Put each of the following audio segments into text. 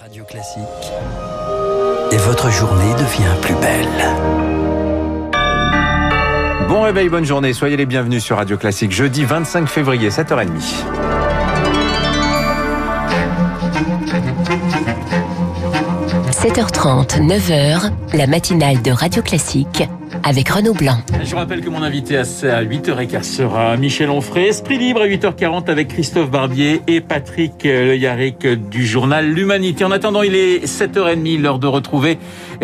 Radio Classique. Et votre journée devient plus belle. Bon réveil, bonne journée. Soyez les bienvenus sur Radio Classique. Jeudi 25 février, 7h30. – 7h30, 9h, la matinale de Radio Classique avec Renaud Blanc. Je rappelle que mon invité à 8h15 sera Michel Onfray. Esprit libre à 8h40 avec Christophe Barbier et Patrick Le Yarrick du journal L'Humanité. En attendant, il est 7h30, l'heure de retrouver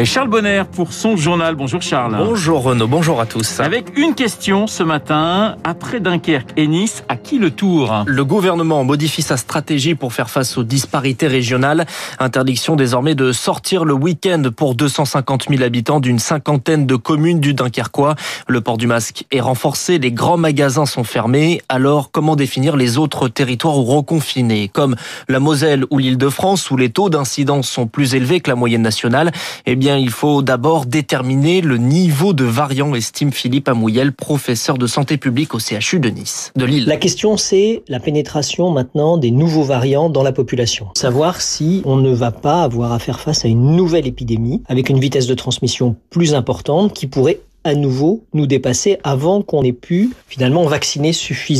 Charles Bonner pour son journal. Bonjour Charles. Bonjour Renaud, bonjour à tous. Avec une question ce matin, après Dunkerque et Nice, à qui le tour? Le gouvernement modifie sa stratégie pour faire face aux disparités régionales. Interdiction désormais de sortir le week-end pour 250 000 habitants d'une cinquantaine de communes du Dunkerquois. Le port du masque est renforcé, les grands magasins sont fermés. Alors, comment définir les autres territoires reconfinés, comme la Moselle ou l'Île-de-France, où les taux d'incidence sont plus élevés que la moyenne nationale Eh bien, il faut d'abord déterminer le niveau de variant, estime Philippe Amouyel, professeur de santé publique au CHU de Nice, de Lille. La question, c'est la pénétration maintenant des nouveaux variants dans la population. Savoir si on ne va pas avoir à faire face à une nouvelle épidémie avec une vitesse de transmission plus importante qui pourrait à nouveau nous dépasser avant qu'on ait pu finalement vacciner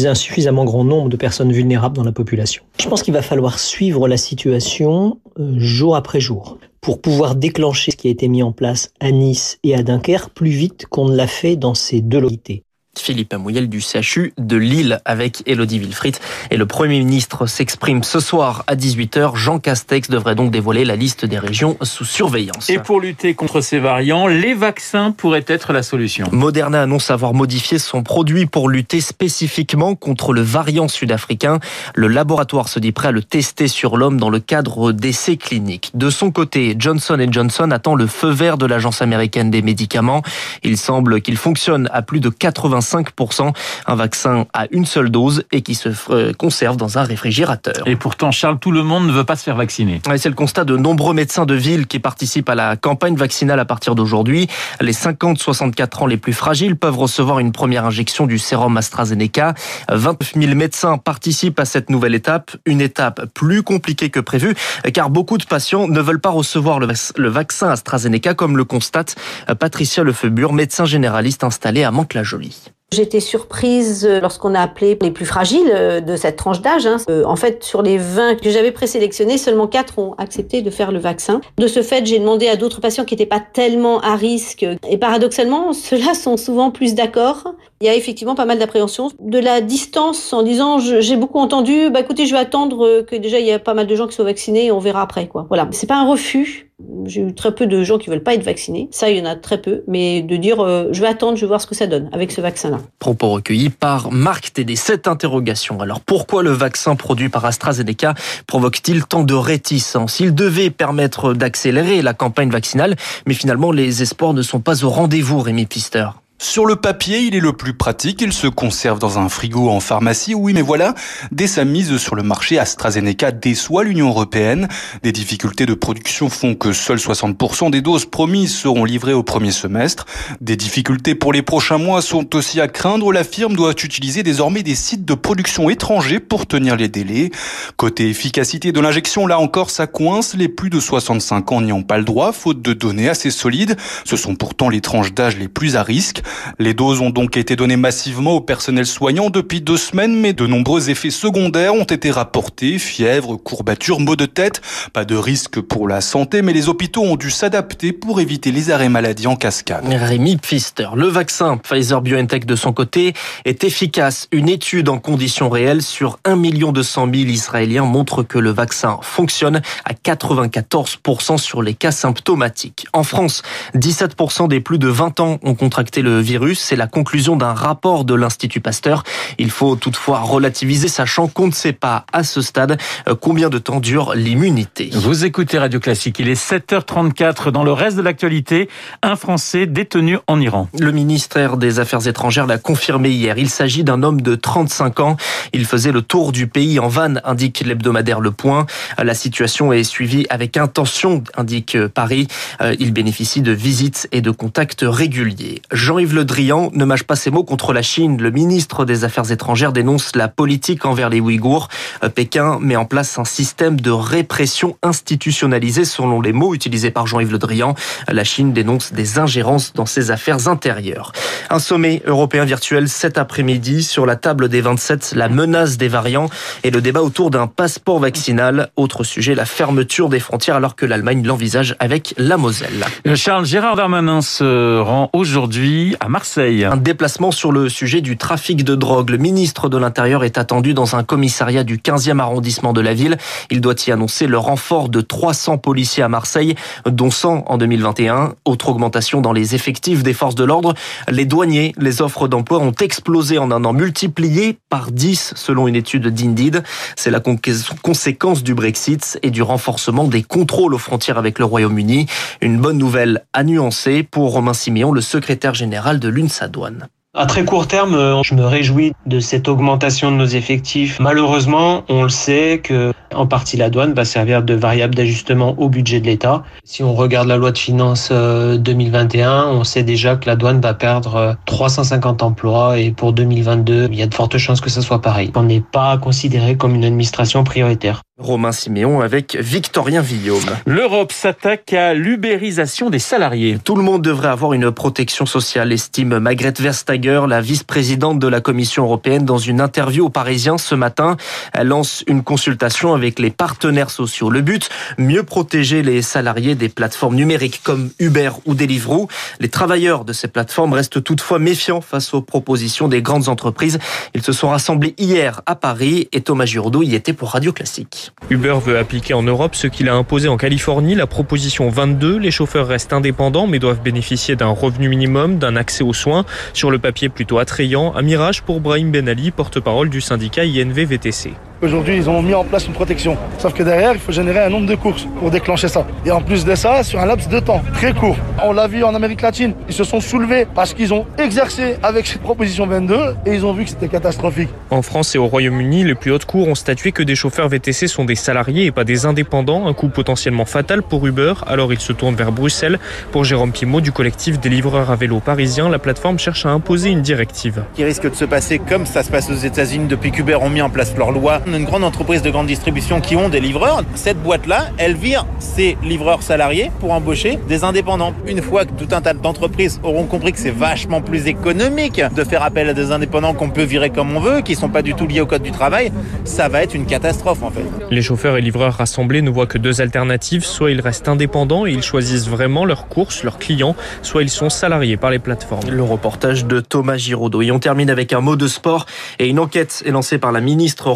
un suffisamment grand nombre de personnes vulnérables dans la population. Je pense qu'il va falloir suivre la situation euh, jour après jour pour pouvoir déclencher ce qui a été mis en place à Nice et à Dunkerque plus vite qu'on ne l'a fait dans ces deux localités. Philippe Amouyel du CHU de Lille avec Elodie Wilfried. Et le Premier ministre s'exprime ce soir à 18h. Jean Castex devrait donc dévoiler la liste des régions sous surveillance. Et pour lutter contre ces variants, les vaccins pourraient être la solution. Moderna annonce avoir modifié son produit pour lutter spécifiquement contre le variant sud-africain. Le laboratoire se dit prêt à le tester sur l'homme dans le cadre d'essais cliniques. De son côté, Johnson Johnson attend le feu vert de l'Agence américaine des médicaments. Il semble qu'il fonctionne à plus de 80 5%, un vaccin à une seule dose et qui se euh, conserve dans un réfrigérateur. Et pourtant, Charles, tout le monde ne veut pas se faire vacciner. C'est le constat de nombreux médecins de ville qui participent à la campagne vaccinale à partir d'aujourd'hui. Les 50-64 ans les plus fragiles peuvent recevoir une première injection du sérum AstraZeneca. 29 000 médecins participent à cette nouvelle étape, une étape plus compliquée que prévu, car beaucoup de patients ne veulent pas recevoir le vaccin AstraZeneca, comme le constate Patricia Lefebure, médecin généraliste installé à Mantes-la-Jolie. J'étais surprise euh, lorsqu'on a appelé les plus fragiles euh, de cette tranche d'âge. Hein. Euh, en fait, sur les 20 que j'avais présélectionnés, seulement 4 ont accepté de faire le vaccin. De ce fait, j'ai demandé à d'autres patients qui n'étaient pas tellement à risque. Et paradoxalement, ceux-là sont souvent plus d'accord. Il y a effectivement pas mal d'appréhension. De la distance en disant, j'ai beaucoup entendu, bah écoutez, je vais attendre que déjà il y a pas mal de gens qui soient vaccinés et on verra après. quoi. Voilà, c'est pas un refus. J'ai eu très peu de gens qui veulent pas être vaccinés. Ça, il y en a très peu. Mais de dire, je vais attendre, je vais voir ce que ça donne avec ce vaccin-là. Propos recueillis par Marc Tédé. Cette interrogation. Alors pourquoi le vaccin produit par AstraZeneca provoque-t-il tant de réticence Il devait permettre d'accélérer la campagne vaccinale, mais finalement les espoirs ne sont pas au rendez-vous, Rémi Pister. Sur le papier, il est le plus pratique, il se conserve dans un frigo en pharmacie, oui, mais voilà, dès sa mise sur le marché, AstraZeneca déçoit l'Union européenne. Des difficultés de production font que seuls 60% des doses promises seront livrées au premier semestre. Des difficultés pour les prochains mois sont aussi à craindre. La firme doit utiliser désormais des sites de production étrangers pour tenir les délais. Côté efficacité de l'injection, là encore, ça coince. Les plus de 65 ans n'y ont pas le droit, faute de données assez solides. Ce sont pourtant les tranches d'âge les plus à risque. Les doses ont donc été données massivement au personnel soignant depuis deux semaines, mais de nombreux effets secondaires ont été rapportés, fièvre, courbatures, maux de tête. Pas de risque pour la santé, mais les hôpitaux ont dû s'adapter pour éviter les arrêts maladie en cascade. Rémi Pfister, le vaccin Pfizer-BioNTech de son côté est efficace. Une étude en conditions réelles sur 1 200 000 Israéliens montre que le vaccin fonctionne à 94% sur les cas symptomatiques. En France, 17% des plus de 20 ans ont contracté le virus. C'est la conclusion d'un rapport de l'Institut Pasteur. Il faut toutefois relativiser, sachant qu'on ne sait pas à ce stade euh, combien de temps dure l'immunité. Vous écoutez Radio Classique. Il est 7h34. Dans le reste de l'actualité, un Français détenu en Iran. Le ministère des Affaires étrangères l'a confirmé hier. Il s'agit d'un homme de 35 ans. Il faisait le tour du pays en van, indique l'hebdomadaire Le Point. La situation est suivie avec intention, indique Paris. Euh, il bénéficie de visites et de contacts réguliers. Jean Jean-Yves Le Drian ne mâche pas ses mots contre la Chine. Le ministre des Affaires étrangères dénonce la politique envers les Ouïghours. Euh, Pékin met en place un système de répression institutionnalisé selon les mots utilisés par Jean-Yves Le Drian. La Chine dénonce des ingérences dans ses affaires intérieures. Un sommet européen virtuel cet après-midi sur la table des 27, la menace des variants et le débat autour d'un passeport vaccinal. Autre sujet, la fermeture des frontières alors que l'Allemagne l'envisage avec la Moselle. Charles Gérard Darmanin se rend aujourd'hui à Marseille. Un déplacement sur le sujet du trafic de drogue. Le ministre de l'Intérieur est attendu dans un commissariat du 15e arrondissement de la ville. Il doit y annoncer le renfort de 300 policiers à Marseille, dont 100 en 2021. Autre augmentation dans les effectifs des forces de l'ordre. Les douaniers, les offres d'emploi ont explosé en un an, multipliées par 10 selon une étude d'Indeed. C'est la conséquence du Brexit et du renforcement des contrôles aux frontières avec le Royaume-Uni. Une bonne nouvelle à nuancer pour Romain Siméon, le secrétaire général de l'UNSA Douane. À très court terme, euh, je me réjouis de cette augmentation de nos effectifs. Malheureusement, on le sait que en partie la douane va servir de variable d'ajustement au budget de l'État. Si on regarde la loi de finances 2021, euh, on sait déjà que la douane va perdre 350 euh, emplois et pour 2022, il y a de fortes chances que ça soit pareil. On n'est pas considéré comme une administration prioritaire. Romain Siméon avec Victorien Villaume. L'Europe s'attaque à l'ubérisation des salariés. Tout le monde devrait avoir une protection sociale, estime Margrethe Verstager, la vice-présidente de la Commission européenne, dans une interview aux Parisiens ce matin. Elle lance une consultation avec les partenaires sociaux. Le but, mieux protéger les salariés des plateformes numériques comme Uber ou Deliveroo. Les travailleurs de ces plateformes restent toutefois méfiants face aux propositions des grandes entreprises. Ils se sont rassemblés hier à Paris et Thomas Giraudot y était pour Radio Classique. Uber veut appliquer en Europe ce qu'il a imposé en Californie, la proposition 22. Les chauffeurs restent indépendants mais doivent bénéficier d'un revenu minimum, d'un accès aux soins. Sur le papier plutôt attrayant, un mirage pour Brahim Ben Ali, porte-parole du syndicat INV VTC. Aujourd'hui, ils ont mis en place une protection. Sauf que derrière, il faut générer un nombre de courses pour déclencher ça. Et en plus de ça, sur un laps de temps très court. On l'a vu en Amérique latine, ils se sont soulevés parce qu'ils ont exercé avec cette proposition 22 et ils ont vu que c'était catastrophique. En France et au Royaume-Uni, les plus hautes cours ont statué que des chauffeurs VTC sont des salariés et pas des indépendants, un coup potentiellement fatal pour Uber. Alors ils se tournent vers Bruxelles. Pour Jérôme Pimot du collectif des livreurs à vélo parisiens, la plateforme cherche à imposer une directive. Qui risque de se passer comme ça se passe aux États-Unis depuis qu'Uber ont mis en place leur loi une grande entreprise de grande distribution qui ont des livreurs. Cette boîte-là, elle vire ses livreurs salariés pour embaucher des indépendants. Une fois que tout un tas d'entreprises auront compris que c'est vachement plus économique de faire appel à des indépendants qu'on peut virer comme on veut, qui sont pas du tout liés au code du travail, ça va être une catastrophe en fait. Les chauffeurs et livreurs rassemblés ne voient que deux alternatives. Soit ils restent indépendants et ils choisissent vraiment leurs courses, leurs clients, soit ils sont salariés par les plateformes. Le reportage de Thomas Giraudot. Et on termine avec un mot de sport et une enquête est lancée par la ministre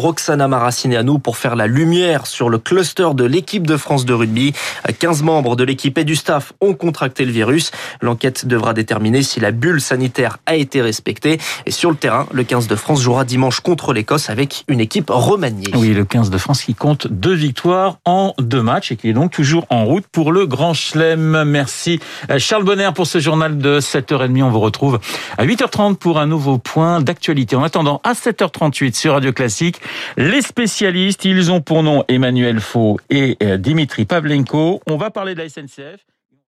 Roxana nous pour faire la lumière sur le cluster de l'équipe de France de rugby. 15 membres de l'équipe et du staff ont contracté le virus. L'enquête devra déterminer si la bulle sanitaire a été respectée. Et sur le terrain, le 15 de France jouera dimanche contre l'Écosse avec une équipe remaniée. Oui, le 15 de France qui compte deux victoires en deux matchs et qui est donc toujours en route pour le Grand Chelem. Merci Charles Bonner pour ce journal de 7h30. On vous retrouve à 8h30 pour un nouveau point d'actualité. En attendant, à 7h38 sur Radio Classique, les spécialistes ils ont pour nom Emmanuel Faux et euh, Dimitri Pavlenko. On va parler de la SNCF.